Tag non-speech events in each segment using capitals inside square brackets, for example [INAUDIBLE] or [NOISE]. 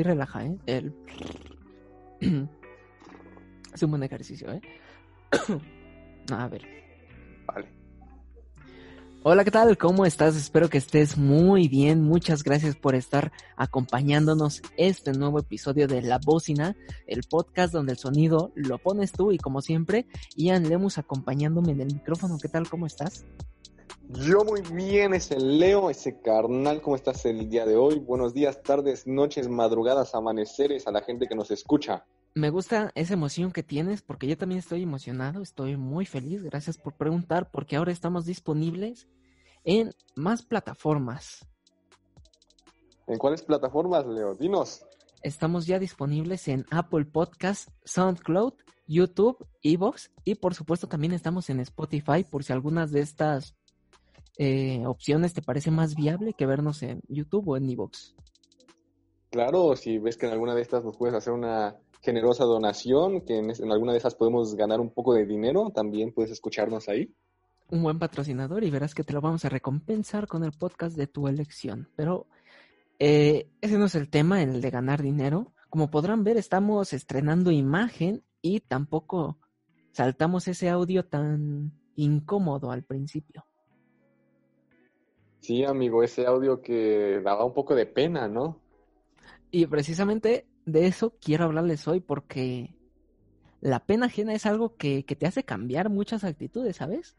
sí relaja, ¿eh? El... [CLEARS THROAT] es un buen ejercicio, ¿eh? [CLEARS THROAT] A ver. Vale. Hola, ¿qué tal? ¿Cómo estás? Espero que estés muy bien. Muchas gracias por estar acompañándonos este nuevo episodio de La Bocina, el podcast donde el sonido lo pones tú y como siempre, Ian Lemus acompañándome en el micrófono. ¿Qué tal? ¿Cómo estás? Yo muy bien, ese Leo, ese carnal, ¿cómo estás el día de hoy? Buenos días, tardes, noches, madrugadas, amaneceres a la gente que nos escucha. Me gusta esa emoción que tienes porque yo también estoy emocionado, estoy muy feliz. Gracias por preguntar porque ahora estamos disponibles en más plataformas. ¿En cuáles plataformas, Leo? Dinos. Estamos ya disponibles en Apple Podcast, SoundCloud, YouTube, Evox y por supuesto también estamos en Spotify por si algunas de estas eh, opciones te parece más viable que vernos en YouTube o en Evox. Claro, si ves que en alguna de estas nos puedes hacer una generosa donación, que en, en, alguna de esas podemos ganar un poco de dinero, también puedes escucharnos ahí. Un buen patrocinador y verás que te lo vamos a recompensar con el podcast de tu elección. Pero eh, ese no es el tema, el de ganar dinero. Como podrán ver, estamos estrenando imagen y tampoco saltamos ese audio tan incómodo al principio. Sí, amigo, ese audio que daba un poco de pena, ¿no? Y precisamente de eso quiero hablarles hoy porque la pena ajena es algo que, que, te hace cambiar muchas actitudes, ¿sabes?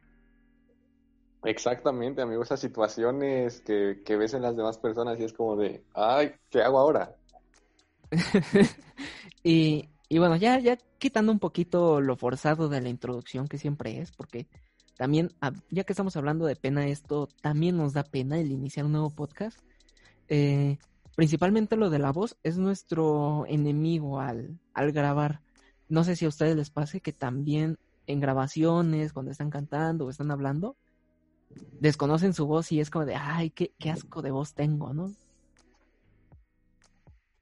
Exactamente, amigo, esas situaciones que, que ves en las demás personas y es como de, ay, ¿qué hago ahora? [LAUGHS] y, y bueno, ya, ya quitando un poquito lo forzado de la introducción que siempre es, porque también, ya que estamos hablando de pena, esto también nos da pena el iniciar un nuevo podcast. Eh, principalmente lo de la voz es nuestro enemigo al, al grabar. No sé si a ustedes les pase que también en grabaciones, cuando están cantando o están hablando, desconocen su voz y es como de, ay, qué, qué asco de voz tengo, ¿no?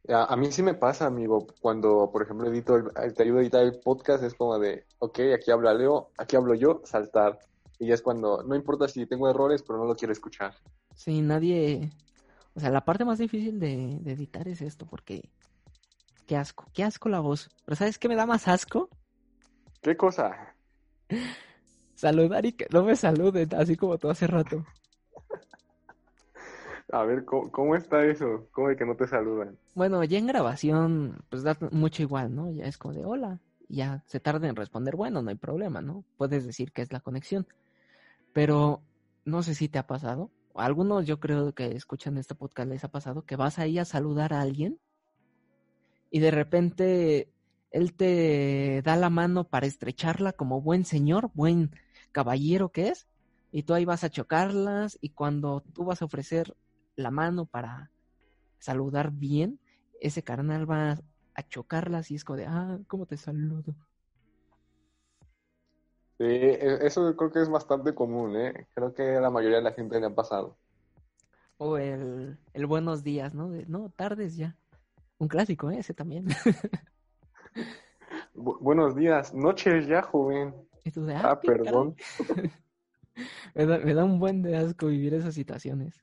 A, a, mí sí me pasa, amigo, cuando, por ejemplo, edito el, te ayudo a editar el podcast, es como de, ok, aquí habla Leo, aquí hablo yo, saltar. Y ya es cuando, no importa si tengo errores, pero no lo quiero escuchar. Sí, nadie, o sea, la parte más difícil de, de, editar es esto, porque qué asco, qué asco la voz. Pero ¿sabes qué me da más asco? ¿Qué cosa? [LAUGHS] Saludar y que no me saluden, así como tú hace rato. A ver, ¿cómo, ¿cómo, está eso? ¿Cómo de que no te saludan? Bueno, ya en grabación, pues da mucho igual, ¿no? Ya es como de hola. Ya se tarda en responder, bueno, no hay problema, ¿no? Puedes decir que es la conexión. Pero no sé si te ha pasado algunos yo creo que escuchan este podcast les ha pasado que vas ahí a saludar a alguien y de repente él te da la mano para estrecharla como buen señor, buen caballero que es, y tú ahí vas a chocarlas y cuando tú vas a ofrecer la mano para saludar bien, ese carnal va a chocarlas y es como de, ah, ¿cómo te saludo? Sí, eso creo que es bastante común, ¿eh? Creo que a la mayoría de la gente le ha pasado. O el, el buenos días, ¿no? De, no, tardes ya. Un clásico, ¿eh? Ese también. [LAUGHS] Bu buenos días, noches ya, joven. ¿Y tú de, ah, ah perdón. [LAUGHS] me, da, me da un buen de asco vivir esas situaciones.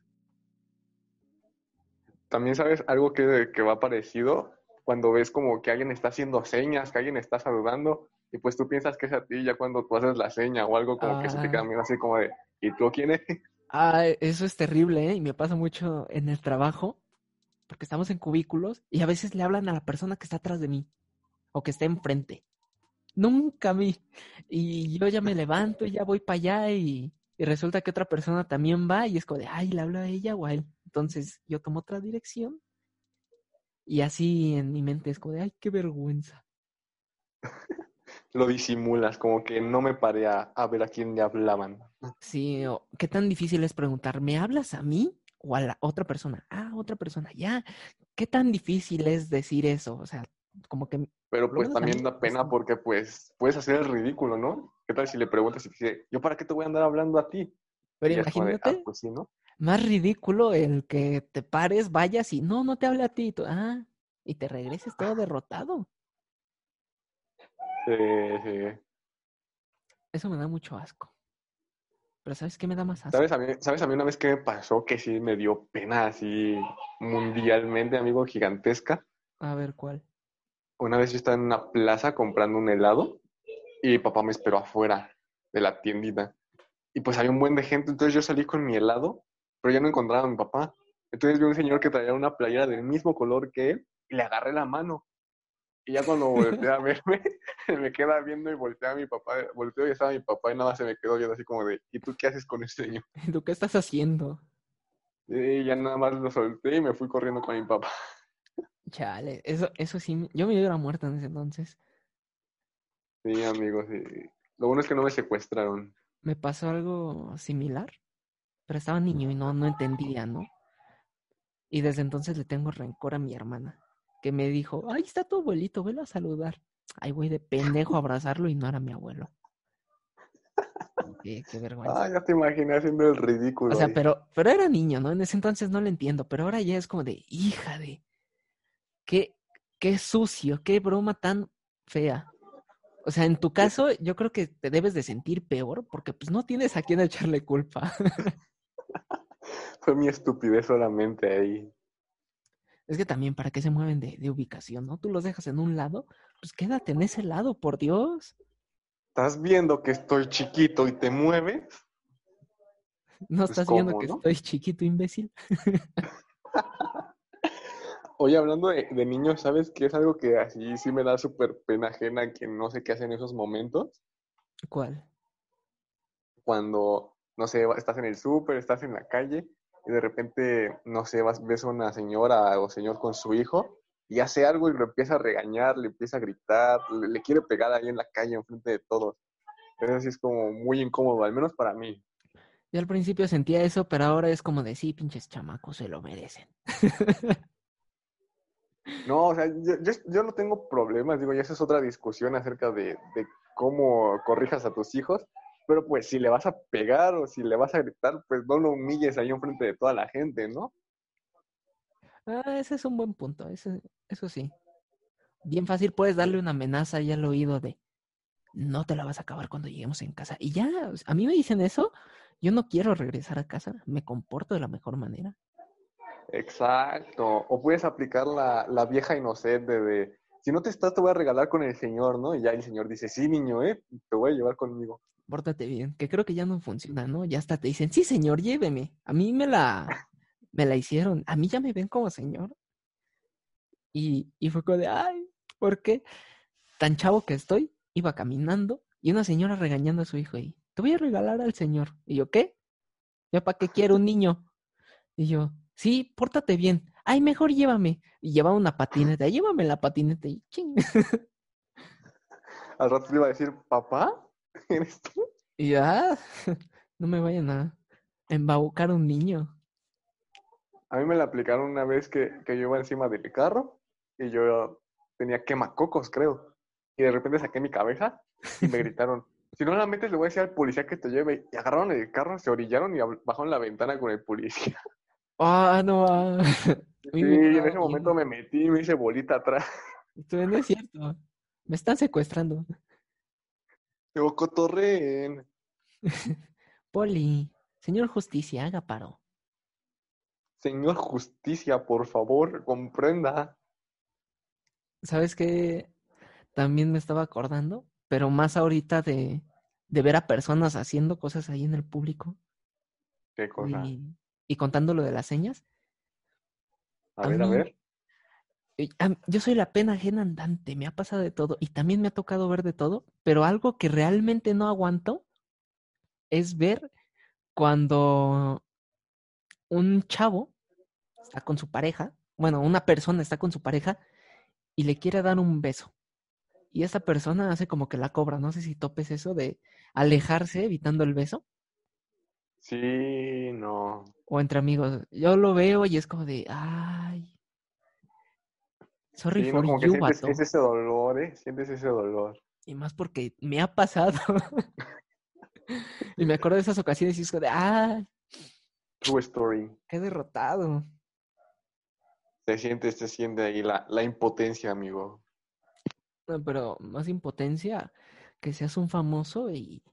También sabes algo que, que va parecido cuando ves como que alguien está haciendo señas, que alguien está saludando, y pues tú piensas que es a ti ya cuando tú haces la seña o algo como ah. que se te queda mirando así como de, ¿y tú quién es? [LAUGHS] Ah, eso es terrible, ¿eh? Y me pasa mucho en el trabajo, porque estamos en cubículos y a veces le hablan a la persona que está atrás de mí o que está enfrente. Nunca a mí. Y yo ya me levanto y ya voy para allá y, y resulta que otra persona también va y es como de, ay, le hablo a ella o a él. Entonces yo tomo otra dirección y así en mi mente es como de, ay, qué vergüenza. [LAUGHS] Lo disimulas, como que no me paré a, a ver a quién le hablaban. Sí, o, qué tan difícil es preguntar, ¿me hablas a mí o a la otra persona? Ah, otra persona, ya. ¿Qué tan difícil es decir eso? O sea, como que... Pero pues también da pena porque pues puedes hacer el ridículo, ¿no? ¿Qué tal si le preguntas y te dice, ¿yo para qué te voy a andar hablando a ti? Pero y imagínate, de, ah, pues sí, ¿no? Más ridículo el que te pares, vayas y no, no te hable a ti. Tú, ah, y te regreses todo [LAUGHS] derrotado. Sí, sí. Eso me da mucho asco. Pero ¿sabes qué me da más asco? ¿Sabes a, mí, ¿Sabes a mí una vez que me pasó que sí me dio pena así mundialmente, amigo, gigantesca? A ver, ¿cuál? Una vez yo estaba en una plaza comprando un helado y papá me esperó afuera de la tiendita. Y pues había un buen de gente, entonces yo salí con mi helado, pero ya no encontraba a mi papá. Entonces vi un señor que traía una playera del mismo color que él y le agarré la mano. Y ya cuando volteé a verme, [LAUGHS] me queda viendo y volteé a mi papá, volteó y estaba mi papá y nada más se me quedó viendo así como de, ¿y tú qué haces con este señor? [LAUGHS] ¿Y tú qué estás haciendo? Y ya nada más lo solté y me fui corriendo con mi papá. [LAUGHS] Chale, eso, eso sí, yo me hubiera muerto en ese entonces. Sí, amigos, sí. Lo bueno es que no me secuestraron. Me pasó algo similar, pero estaba niño y no, no entendía, ¿no? Y desde entonces le tengo rencor a mi hermana, que me dijo, ahí está tu abuelito, velo a saludar. Ay, voy de pendejo a [LAUGHS] abrazarlo y no era mi abuelo. Qué, qué vergüenza. Ah, ya te imaginé haciendo el ridículo. O sea, ahí. pero, pero era niño, ¿no? En ese entonces no lo entiendo, pero ahora ya es como de, hija de, qué, qué sucio, qué broma tan fea. O sea, en tu caso, yo creo que te debes de sentir peor porque pues no tienes a quién echarle culpa. [LAUGHS] [LAUGHS] Fue mi estupidez solamente ahí. Es que también, ¿para qué se mueven de, de ubicación, no? Tú los dejas en un lado, pues quédate en ese lado, por Dios. ¿Estás viendo que estoy chiquito y te mueves? ¿No Pues, estás viendo ¿cómo, que no? estoy chiquito, imbécil? [LAUGHS] Oye, hablando de, de niños, ¿sabes qué es algo que así sí me da súper pena ajena que no sé qué hacer en esos momentos? ¿Cuál? Cuando, no sé, estás en el súper, estás en la calle y de repente, no sé, vas, ves a una señora o señor con su hijo y hace algo y lo empieza a regañar, le empieza a gritar, le, le quiere pegar ahí en la calle enfrente de todos. Eso sí es como muy incómodo, al menos para mí. Yo al principio sentía eso, pero ahora es como de sí, pinches chamacos, se lo merecen. No, o sea, yo, yo, yo no tengo problemas, digo, ya esa es otra discusión acerca de, de cómo corrijas a tus hijos, pero pues si le vas a pegar o si le vas a gritar, pues no lo humilles ahí enfrente de toda la gente, ¿no? Ah, ese es un buen punto, ese, eso sí. Bien fácil puedes darle una amenaza ahí al oído de no te la vas a acabar cuando lleguemos en casa. Y ya, a mí me dicen eso, yo no quiero regresar a casa, me comporto de la mejor manera. Exacto. O puedes aplicar la, la vieja inocente de, si no te estás, te voy a regalar con el señor, ¿no? Y ya el señor dice, sí, niño, ¿eh? Te voy a llevar conmigo. Pórtate bien, que creo que ya no funciona, ¿no? Ya hasta te dicen, sí, señor, lléveme. A mí me la, [LAUGHS] me la hicieron, a mí ya me ven como señor. Y, y fue como de, ay, ¿por qué? Tan chavo que estoy, iba caminando y una señora regañando a su hijo y, te voy a regalar al señor. Y yo, ¿qué? ¿Yo para qué quiero un niño? Y yo, sí, pórtate bien. Ay, mejor llévame. Y llevaba una patineta, llévame la patineta y ching. Al rato te iba a decir, papá, [LAUGHS] ¿eres tú? Y yo, ah, [LAUGHS] no me vayan a embaucar un niño. A mí me la aplicaron una vez que, que yo iba encima del carro y yo tenía quemacocos, creo. Y de repente saqué mi cabeza y me [LAUGHS] gritaron, si no la metes le voy a decir al policía que te lleve. Y agarraron el carro, se orillaron y bajaron la ventana con el policía. Ah, no. ah. [LAUGHS] Sí, en ese momento me metí y me hice bolita atrás. [LAUGHS] No es cierto. Me están secuestrando. Digo, cotorreen. [LAUGHS] Poli, señor justicia, haga paro. Señor Justicia, por favor, comprenda. ¿Sabes qué? También me estaba acordando, pero más ahorita de, de ver a personas haciendo cosas ahí en el público ¿Qué cosa? y, y contando lo de las señas. A a ver, a ver. Yo soy la pena ajena andante, me ha pasado de todo y también me ha tocado ver de todo, pero algo que realmente no aguanto es ver cuando un chavo está con su pareja, bueno, una persona está con su pareja y le quiere dar un beso. Y esa persona hace como que la cobra, no sé si topes eso de alejarse evitando el beso Sí, no. o entre amigos. Yo lo veo y es como de, ay. Sorry Sí, no, for como que you, sientes, vato. es ese dolor, ¿eh? Sientes ese dolor. Y más porque me ha pasado. [LAUGHS] y me acuerdo de esas ocasiones y es como de, ah, True story. qué derrotado. Se siente, se siente ahí la, la impotencia, amigo. No, pero más impotencia que seas un famoso y,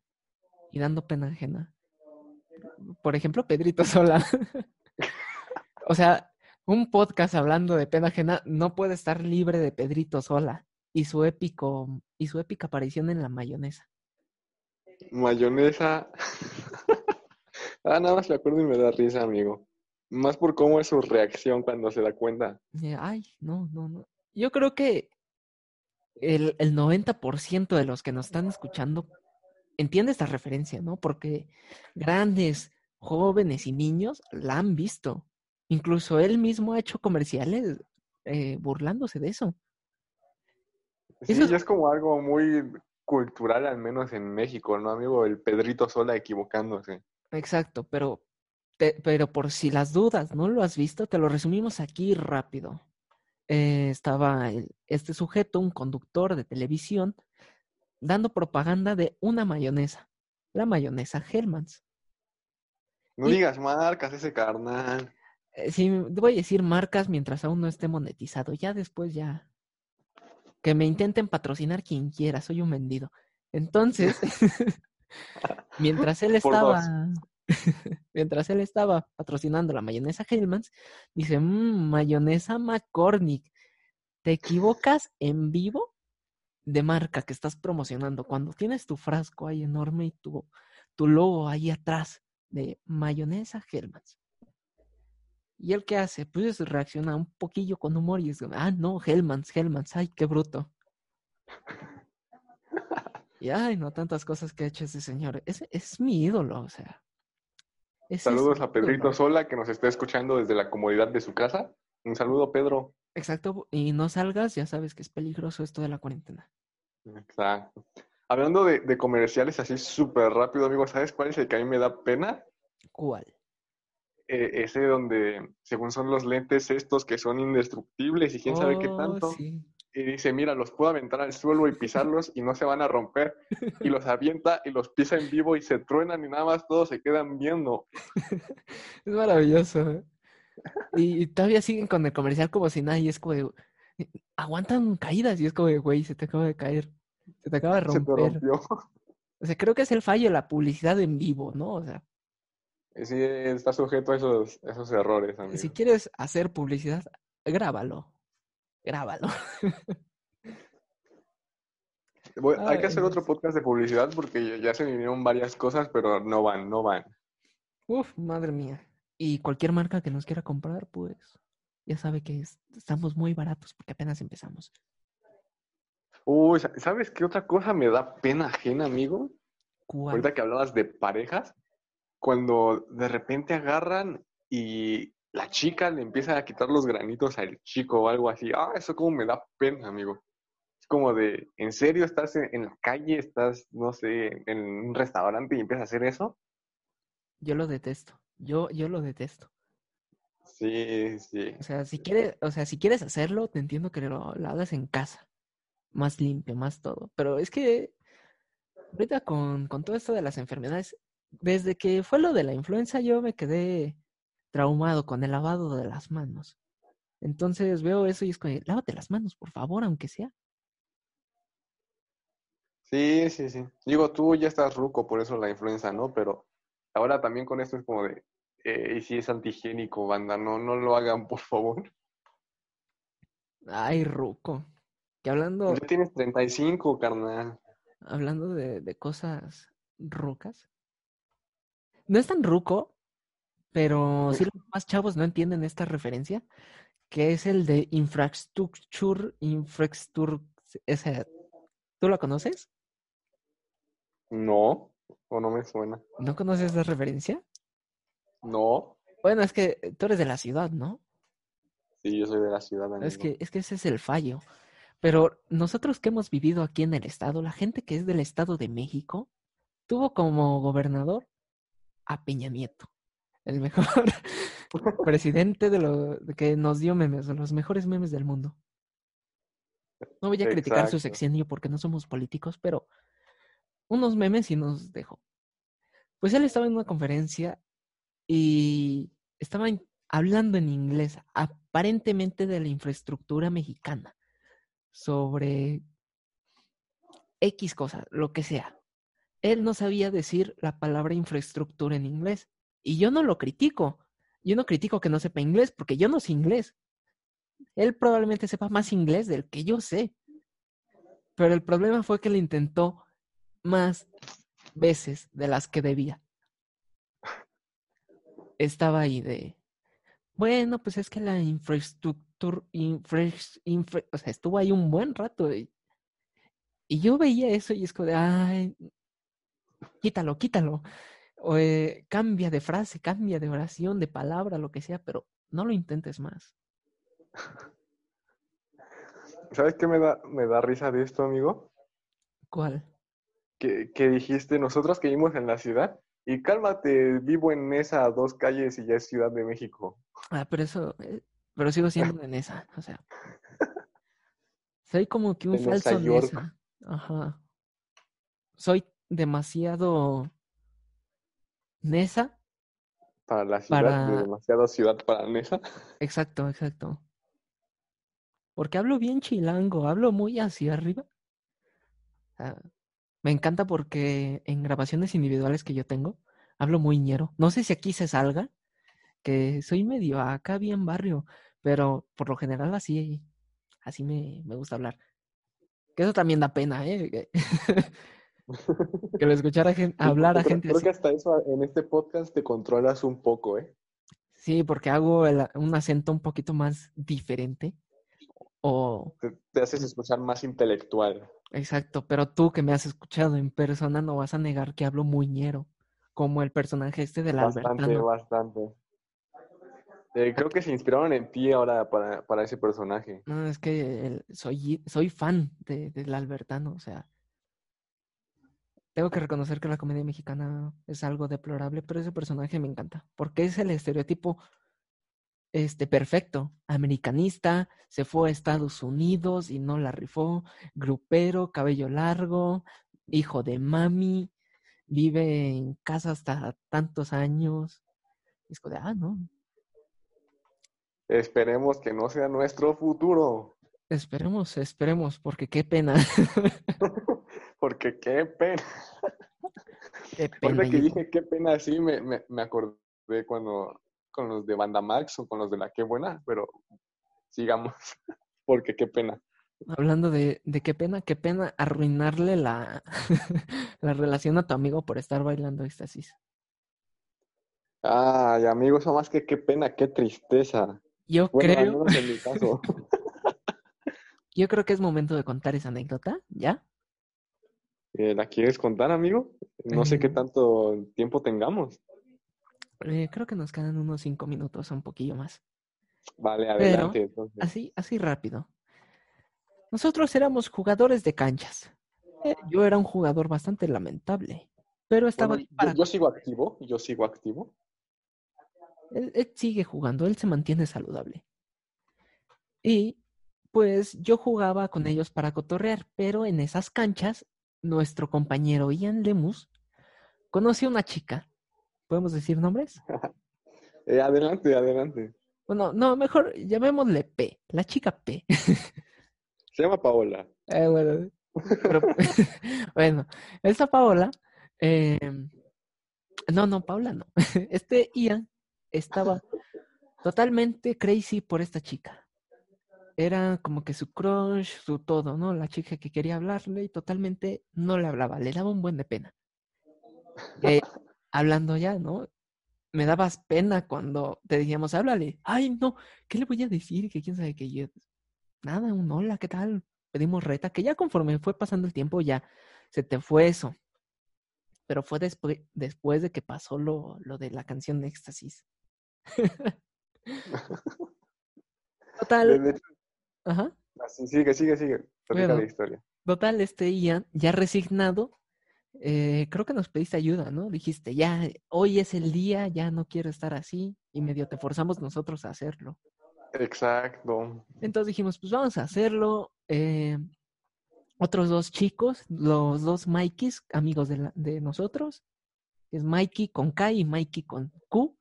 y dando pena ajena. Por ejemplo, Pedrito [LAUGHS] Sola. o sea, Un podcast hablando de pena ajena no puede estar libre de Pedrito Sola y su épico y su épica aparición en la mayonesa. Mayonesa. [LAUGHS] ah, nada más me acuerdo y me da risa, amigo. Más por cómo es su reacción cuando se da cuenta. Ay, no, no, no. Yo creo que el, el 90% de los que nos están escuchando entiende esta referencia, ¿no? Porque grandes, jóvenes y niños la han visto. Incluso él mismo ha hecho comerciales eh, burlándose de eso. Sí, eso es... como algo muy cultural, al menos en México, ¿no, amigo? El Pedrito Sola equivocándose. Exacto, pero, pero por si las dudas no lo has visto, te lo resumimos aquí rápido. Eh, estaba este sujeto, un conductor de televisión, dando propaganda de una mayonesa, la mayonesa Hellmann's. No digas marcas, ese carnal. Eh, sí, voy a decir marcas mientras aún no esté monetizado. Ya después ya. Que me intenten patrocinar quien quiera, soy un vendido. Entonces, [LAUGHS] mientras él estaba. [LAUGHS] mientras él estaba patrocinando la mayonesa Hellmann's, dice, mmm, mayonesa McCormick, ¿te equivocas en vivo de marca que estás promocionando? Cuando tienes tu frasco ahí enorme y tu, tu logo ahí atrás de mayonesa Hellmann's. ¿Y él qué hace? Pues reacciona un poquillo con humor y dice, ah, no, Hellmans, Hellmans, ay, qué bruto. y ay, no, tantas cosas que ha hecho ese señor. Es, es mi ídolo, o sea. Saludos a Pedrito Sola, que nos está escuchando desde la comodidad de su casa. Un saludo, Pedro. Exacto, y no salgas, ya sabes que es peligroso esto de la cuarentena. Exacto. Hablando de, de comerciales así súper rápido, amigo, ¿sabes cuál es el que a mí me da pena? ¿Cuál? Eh, ese donde, según son los lentes estos que son indestructibles y quién sabe qué oh, tanto. Y dice, mira, los puedo aventar al suelo y pisarlos y no se van a romper. Y los avienta y los pisa en vivo y se truenan y nada más todos se quedan viendo. [LAUGHS] es maravilloso. ¿eh? Y, todavía siguen con el comercial como si nada y es como de, aguantan caídas y es como de, güey, se te acaba de caer. Se te acaba de romper. Se te rompió. [LAUGHS] O sea, creo que es el fallo de la publicidad en vivo, ¿no? O sea, Sí, está sujeto a esos, esos errores. Si quieres hacer publicidad, grábalo. Grábalo. [LAUGHS] hay que hacer otro podcast de publicidad porque ya se vinieron varias cosas, pero no van, no van. Uf, madre mía. Y cualquier marca que nos quiera comprar, pues ya sabe que estamos muy baratos porque apenas empezamos. Uy, ¿sabes qué otra cosa me da pena ajena, amigo? ¿Cuál? Ahorita que hablabas de parejas, cuando de repente agarran y la chica le empieza a quitar los granitos al chico o algo así. Ah, eso como me da pena, amigo. Es como de, ¿en serio estás en, la calle, estás, no sé, en un restaurante y empiezas a hacer eso? Yo lo detesto. Yo, yo lo detesto. Sí, sí. O sea, si quieres, o sea, si quieres hacerlo, te entiendo que lo, lo hagas en casa. Más limpio, más todo. Pero es que ahorita con, con todo esto de las enfermedades, desde que fue lo de la influenza, yo me quedé traumado con el lavado de las manos. Entonces veo eso y es como, lávate las manos, por favor, aunque sea. Sí, sí, sí. Digo, tú ya estás ruco, por eso la influenza, ¿no? Pero ahora también con esto es como de, eh, y si es antihigiénico, banda, no, no lo hagan, por favor. Ay, ruco. Que hablando... Ya tienes 35, carnal. Hablando de, de cosas rucas, no es tan ruco, pero sí los más chavos no entienden esta referencia, que es el de infrastructure, infrastructure, ¿tú lo conoces? No, o no me suena. ¿No conoces esa referencia? No. Bueno, es que tú eres de la ciudad, ¿no? Sí, yo soy de la ciudad. Es que, es que ese es el fallo. Pero nosotros que hemos vivido aquí en el estado, la gente que es del estado de México, tuvo como gobernador a Peña Nieto, el mejor [LAUGHS] presidente de lo que nos dio memes, de los mejores memes del mundo. No voy a criticar su sexenio porque no somos políticos, pero unos memes y nos dejó. Pues él estaba en una conferencia y estaba hablando en inglés, aparentemente de la infraestructura mexicana, sobre X cosa, lo que sea él no sabía decir la palabra infraestructura en inglés. Y yo no lo critico. yo no critico que no sepa inglés, porque yo no sé inglés. Él probablemente sepa más inglés del que yo sé. Pero el problema fue que le intentó más veces de las que debía. Estaba ahí de, bueno, pues es que la infraestructura, o sea, estuvo ahí un buen rato. Y, y, yo veía eso y es como de, ay, quítalo, quítalo. O, eh, cambia de frase, cambia de oración, de palabra, lo que sea, pero no lo intentes más. ¿Sabes qué me da, me da risa de esto, amigo? ¿Cuál? Que, que dijiste, nosotros que vivimos en la ciudad, y cálmate, vivo en esa dos calles y ya es Ciudad de México. Ah, pero eso, eh, pero sigo siendo en esa, o sea. [LAUGHS] Soy como que un falso Nesa. Ajá. Soy demasiado Nesa. Para la ciudad, demasiado ciudad para Nesa. [LAUGHS] Exacto, exacto. Porque hablo bien chilango, hablo muy hacia arriba. Me encanta porque en grabaciones individuales que yo tengo, hablo muy ñero. No sé si aquí se salga, que soy medio acá bien barrio, pero por lo general así, así me, me gusta hablar. Que eso también da pena, ¿eh? que [LAUGHS] lo escuchara hablar a gente creo que hasta eso en este podcast te controlas un poco, ¿eh? Sí, porque hago un acento un poquito más diferente. O... Te, te, haces escuchar más intelectual. Exacto, pero tú que me has escuchado en persona no vas a negar que hablo muy ñero, como el personaje este de la Bastante, bastante. Eh, creo que se inspiraron en ti ahora para, para ese personaje. No, es que soy, soy fan de, del Albertano, o sea. Tengo que reconocer que la comedia mexicana es algo deplorable, pero ese personaje me encanta, porque es el estereotipo este, perfecto. Americanista, se fue a Estados Unidos y no la rifó, grupero, cabello largo, hijo de mami, vive en casa hasta tantos años. Es de, ah, no, Esperemos que no sea nuestro futuro. Esperemos, esperemos, porque qué pena. [LAUGHS] [LAUGHS] porque qué pena. Qué pena. que dije qué pena, sí, me, me, me, acordé cuando con los de Banda Max o con los de la Qué Buena, pero sigamos, [LAUGHS] porque qué pena. Hablando de, de qué pena, qué pena arruinarle la, [LAUGHS] la relación a tu amigo por estar bailando éxtasis. Ay, amigo, eso más que qué pena, qué tristeza. Yo creo. [LAUGHS] Yo creo que es momento de contar esa anécdota, ¿ya? Eh, ¿La quieres contar, amigo? No sé qué tanto tiempo tengamos. Eh, creo que nos quedan unos cinco minutos, un poquillo más. Vale, adelante. Así, así rápido. Nosotros éramos jugadores de canchas. Eh, yo era un jugador bastante lamentable, pero estaba yo, sigo activo, yo sigo activo. Él, sigue jugando, él se mantiene saludable. Y pues yo jugaba con ellos para cotorrear, pero en esas canchas, nuestro compañero Ian Lemus conoció una chica. ¿Podemos decir nombres? [LAUGHS] Eh, adelante, adelante. Bueno, no, mejor llamémosle P, la chica P. Se llama Paola. Eh, bueno, [LAUGHS] bueno, esta Paola, em, no, no, Paola no. [LAUGHS] Este Ian estaba totalmente crazy por esta chica. Era como que su crush, su todo, ¿no? La chica que quería hablarle y totalmente no le hablaba, le daba un buen de pena. Eh, hablando ya, ¿no? Me dabas pena cuando te decíamos, háblale. Ay, no, ¿qué le voy a decir? Que quién sabe que yo. Nada, un hola, ¿qué tal? Pedimos reta, que ya conforme fue pasando el tiempo ya se te fue eso. Pero fue después, después de que pasó lo, lo de la canción [LAUGHS] [LAUGHS] de Éxtasis. Total. Ajá. sigue, sigue, sigue. la historia. Total, este Ian, ya resignado, eh, creo que nos pediste ayuda, ¿no? Dijiste, ya, hoy es el día, ya no quiero estar así, y medio te forzamos nosotros a hacerlo. Exacto. Entonces dijimos, pues vamos a hacerlo. Eh, otros dos chicos, los dos Mikeys, amigos de, de nosotros, es Mikey con K y Mikey con Q,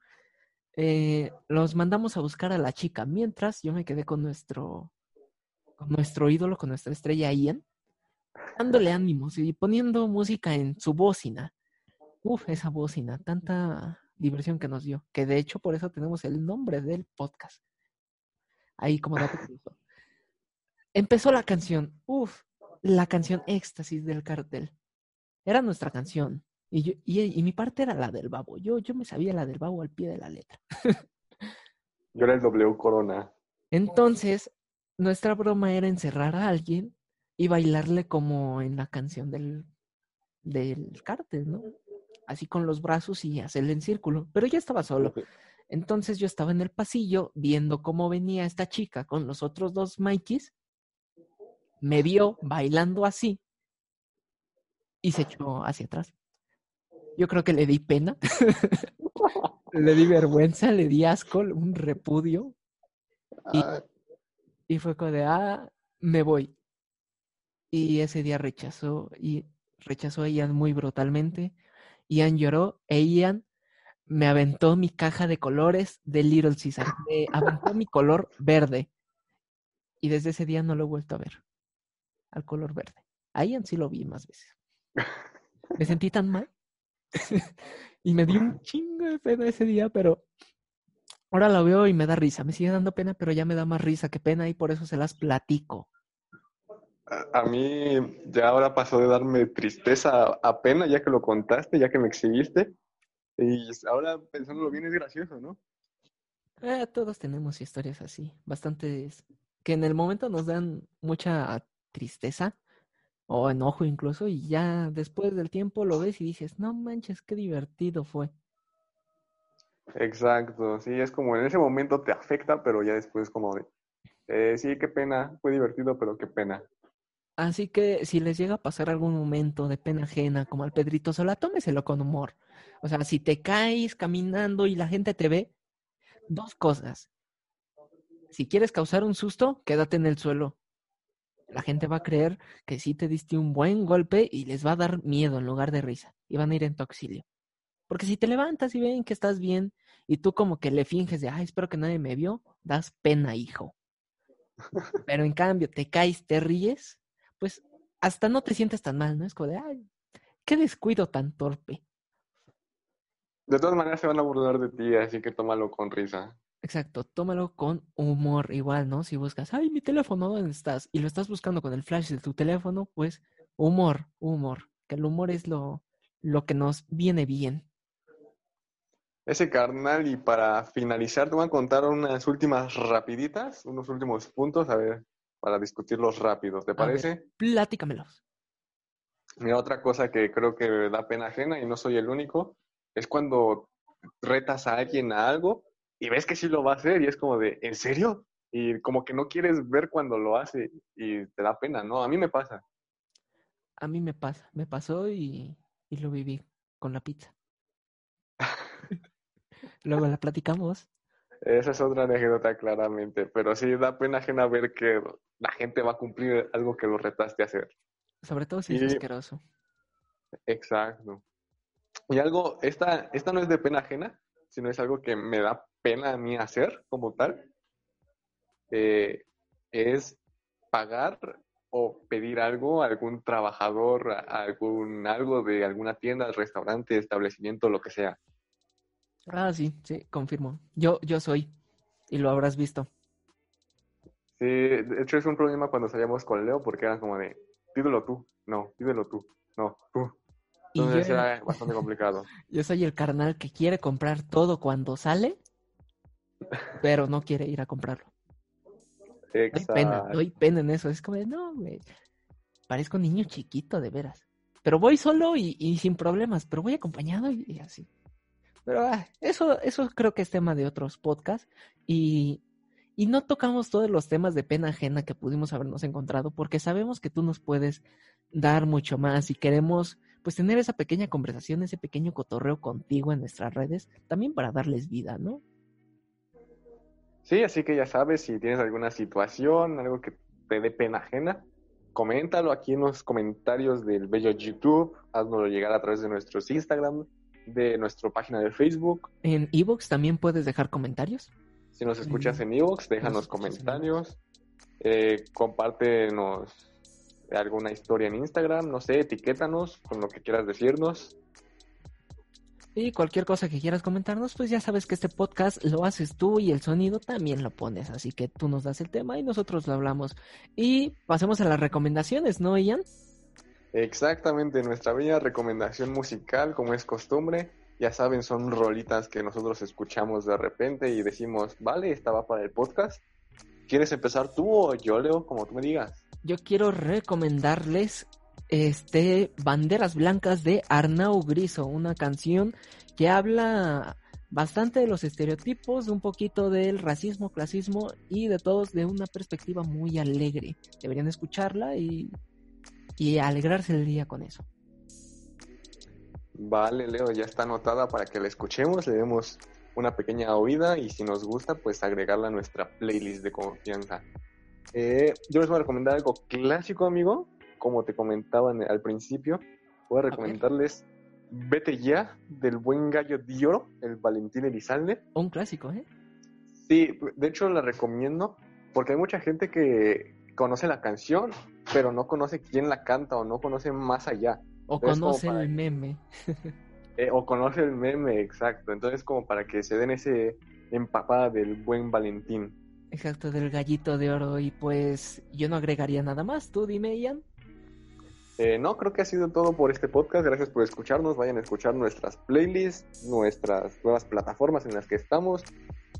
eh, los mandamos a buscar a la chica. Mientras yo me quedé con nuestro, con nuestro ídolo, con nuestra estrella Ian, dándole ánimos y poniendo música en su bocina. Uf, esa bocina, tanta, diversión que nos dio, que de hecho por eso tenemos el nombre del podcast. Ahí como dato Empezó la canción, uff, la canción Éxtasis del cartel. Era nuestra canción. Y, yo, y, mi parte era la del babo. Yo, yo me sabía la del babo al pie de la letra. yo era el W Corona. Entonces, nuestra broma era encerrar a alguien y bailarle como en la canción del, del cártel, ¿no? Así con los brazos y hacerle en círculo. Pero ya estaba solo. Entonces yo estaba en el pasillo viendo cómo venía esta chica con los otros dos Mikeys. Me vio bailando así y se echó hacia atrás. Yo creo que le di pena, [LAUGHS] le di vergüenza, le di asco, un repudio. Y, fue como de, ah, me voy. Y ese día rechazó, y rechazó a Ian muy brutalmente. Ian lloró e Ian me aventó mi caja de colores de Little Caesar. Me aventó mi color verde. Y desde ese día no lo he vuelto a ver. Al color verde. A Ian sí lo vi más veces. Me sentí tan mal. [LAUGHS] y me dio un chingo de pena ese día, pero ahora lo veo y me da risa. Me sigue dando pena, pero ya me da más risa que pena y por eso se las platico. A, mí ya ahora pasó de darme tristeza a pena ya que lo contaste, ya que me exhibiste. Y ahora pensándolo bien es gracioso, ¿no? Eh, todos tenemos historias así, bastantes que en el momento nos dan mucha tristeza, o enojo incluso, y ya después del tiempo lo ves y dices, no manches, qué divertido fue. Exacto, sí, es como en ese momento te afecta, pero ya después como de, eh, sí, qué pena, fue divertido, pero qué pena. Así que si les llega a pasar algún momento de pena ajena, como al Pedrito Sola, tómeselo con humor. O sea, si te caes caminando y la gente te ve, dos cosas. Si quieres causar un susto, quédate en el suelo la gente va a creer que sí te diste un buen golpe y les va a dar miedo en lugar de risa y van a ir en tu auxilio. Porque si te levantas y ven que estás bien y tú como que le finges de, ay, espero que nadie me vio, das pena, hijo. [LAUGHS] Pero en cambio, te caes, te ríes, pues hasta no te sientes tan mal, ¿no? Es como de, ay, qué descuido tan torpe. De todas maneras se van a burlar de ti, así que tómalo con risa. Exacto, tómalo con humor igual, ¿no? Si buscas, ay, mi teléfono, ¿dónde estás? Y lo estás buscando con el flash de tu teléfono, pues humor, humor, que el humor es lo, lo que nos viene bien. Ese carnal, y para finalizar, te voy a contar unas últimas rapiditas, unos últimos puntos, a ver, para discutirlos rápidos, ¿te parece? platícamelos. Mira, otra cosa que creo que da pena ajena, y no soy el único, es cuando retas a alguien a algo y ves que sí lo va a hacer y es como de, ¿en serio? Y como que no quieres ver cuando lo hace y te da pena, ¿no? A mí me pasa. A mí me pasa, me pasó y, y lo viví con la pizza. [LAUGHS] Luego la platicamos. Esa es otra anécdota claramente, pero sí da pena ajena ver que la gente va a cumplir algo que lo retaste a hacer. Sobre todo si es asqueroso. Exacto. Y algo, esta, esta no es de pena ajena, sino es algo que me da pena a mí hacer como tal, eh, es pagar o pedir algo a algún trabajador, a algún algo de alguna tienda, restaurante, establecimiento, lo que sea. Ah, sí, sí, confirmo. Yo, yo soy, y lo habrás visto. Sí, de hecho es un problema cuando salíamos con Leo porque eran como de, pídelo tú, no, pídelo tú, no, tú. Entonces era bastante complicado. [LAUGHS] Yo soy el carnal que quiere comprar todo cuando sale pero no quiere ir a comprarlo. Exacto. Doy pena, doy pena en eso. Es como de, no, güey. Parezco un niño chiquito, de veras. Pero voy solo y, sin problemas, pero voy acompañado y, así. Pero ah, eso, eso creo que es tema de otros podcasts. Y, y no tocamos todos los temas de pena ajena que pudimos habernos encontrado, porque sabemos que tú nos puedes dar mucho más y queremos pues tener esa pequeña conversación, ese pequeño cotorreo contigo en nuestras redes, también para darles vida, ¿no? Sí, así que ya sabes, si tienes alguna situación, algo que te dé pena ajena, coméntalo aquí en los comentarios del bello YouTube, haznoslo llegar a través de nuestros Instagram, de nuestra página de Facebook. ¿En Evox también puedes dejar comentarios? Si nos escuchas en Evox, déjanos comentarios, eh, compártenos alguna historia en Instagram, no sé, etiquétanos con lo que quieras decirnos. Y cualquier cosa que quieras comentarnos, pues ya sabes que este podcast lo haces tú y el sonido también lo pones. Así que tú nos das el tema y nosotros lo hablamos. Y pasemos a las recomendaciones, ¿no, Ian? Exactamente, nuestra bella recomendación musical, como es costumbre. Ya saben, son rolitas que nosotros escuchamos de repente y decimos, vale, estaba para el podcast. ¿Quieres empezar tú o yo, Leo, como tú me digas? Yo quiero recomendarles este Banderas Blancas de Arnau Griso, una canción que habla bastante de los estereotipos, un poquito del racismo, clasismo y de todos de una perspectiva muy alegre. Deberían escucharla y, y alegrarse el día con eso. Vale, Leo, ya está anotada para que la escuchemos, le demos una pequeña oída y si nos gusta, pues agregarla a nuestra playlist de confianza. Eh, yo les voy a recomendar algo clásico, amigo, como te comentaban al principio, voy a recomendarles Vete ya del buen gallo de oro, el Valentín Elizalde. Un clásico, ¿eh? Sí, de hecho la recomiendo porque hay mucha gente que conoce la canción, pero no conoce quién la canta o no conoce más allá. O conoce el meme. Eh, o conoce el meme, exacto. Entonces como para que se den ese empapada del buen Valentín. Exacto, del gallito de oro. Y pues yo no agregaría nada más. Tú dime, Ian. Eh, no, creo que ha sido todo por este podcast. Gracias por escucharnos. Vayan a escuchar nuestras playlists, nuestras nuevas plataformas en las que estamos.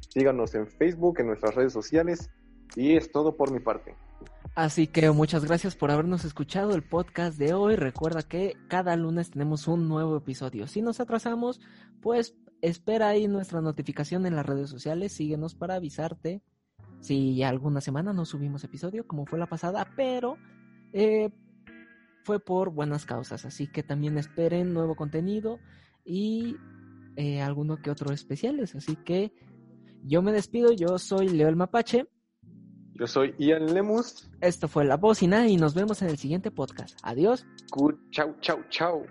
Síganos en Facebook, en nuestras redes sociales. Y es todo por mi parte. Así que muchas gracias por habernos escuchado el podcast de hoy. Recuerda que cada lunes tenemos un nuevo episodio. Si nos atrasamos, pues espera ahí nuestra notificación en las redes sociales. Síguenos para avisarte si alguna semana no subimos episodio, como fue la pasada, pero eh, fue por buenas causas. Así que también esperen nuevo contenido y eh, alguno que otro especiales. Así que yo me despido. Yo soy Leo el Mapache. Yo soy Ian Lemus. Esto fue La Bocina y nos vemos en el siguiente podcast. Adiós. Chau, chau, chau.